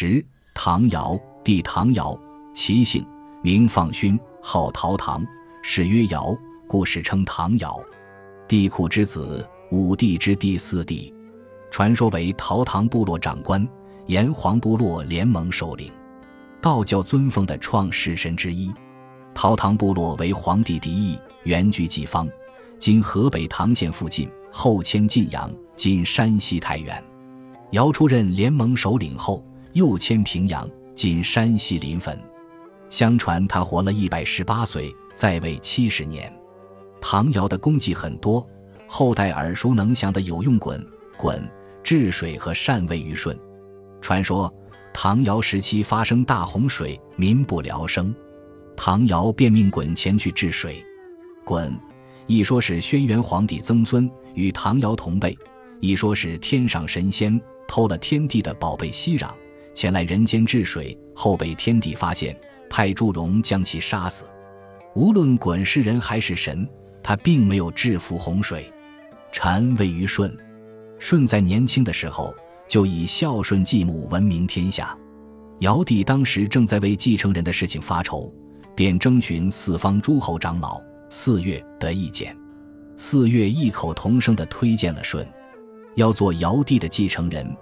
十，唐尧，帝唐尧，其姓名放勋，号陶唐，谥曰尧，故史称唐尧。帝喾之子，武帝之第四帝，传说为陶唐部落长官，炎黄部落联盟首领，道教尊奉的创世神之一。陶唐部落为黄帝嫡裔，原居己方，今河北唐县附近，后迁晋阳，今山西太原。尧出任联盟首领后，又迁平阳，今山西临汾。相传他活了一百十八岁，在位七十年。唐尧的功绩很多，后代耳熟能详的有用鲧、鲧治水和禅位于舜。传说唐尧时期发生大洪水，民不聊生，唐尧便命鲧前去治水。鲧一说是轩辕皇帝曾孙，与唐尧同辈；一说是天上神仙偷了天帝的宝贝息壤，前来人间治水，后被天帝发现，派祝融将其杀死。无论鲧是人还是神。他并没有制服洪水，禅位于舜。舜在年轻的时候就以孝顺继母闻名天下。尧帝当时正在为继承人的事情发愁，便征询四方诸侯长老四岳的意见。四岳异口同声地推荐了舜，要做尧帝的继承人，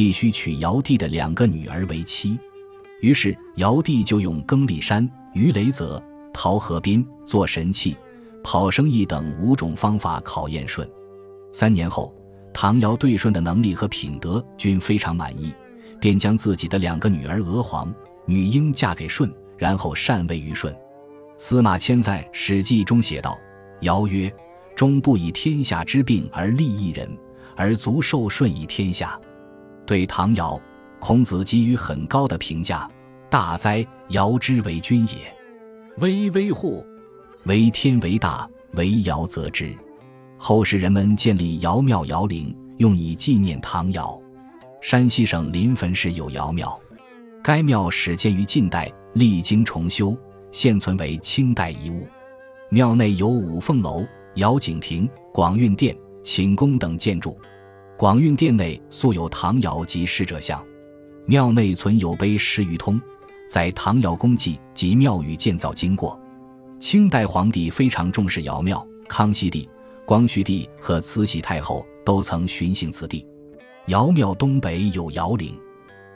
必须娶尧帝的两个女儿为妻。于是尧帝就用更力山、鱼雷泽、陶河滨做神器。跑生意等五种方法考验舜。三年后，唐尧对舜的能力和品德均非常满意，便将自己的两个女儿娥皇、女英嫁给舜，然后禅位于舜。司马迁在《史记》中写道：“尧曰：‘终不以天下之病而利一人，而足受舜以天下。’”对唐尧，孔子给予很高的评价：“大哉，尧之为君也！巍巍乎！”为天为大，为尧则之。后世人们建立尧庙、尧陵，用以纪念唐尧。山西省临汾市有尧庙，该庙始建于晋代，历经重修，现存为清代遗物。庙内有五凤楼、尧景亭、广运殿、寝宫等建筑。广运殿内素有唐尧及逝者像。庙内存有碑十余通，在唐尧功绩及庙宇建造经过。清代皇帝非常重视尧庙，康熙帝、光绪帝和慈禧太后都曾巡行此地。尧庙东北有尧陵，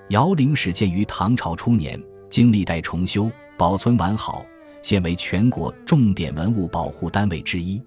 尧陵始建于唐朝初年，经历代重修，保存完好，现为全国重点文物保护单位之一。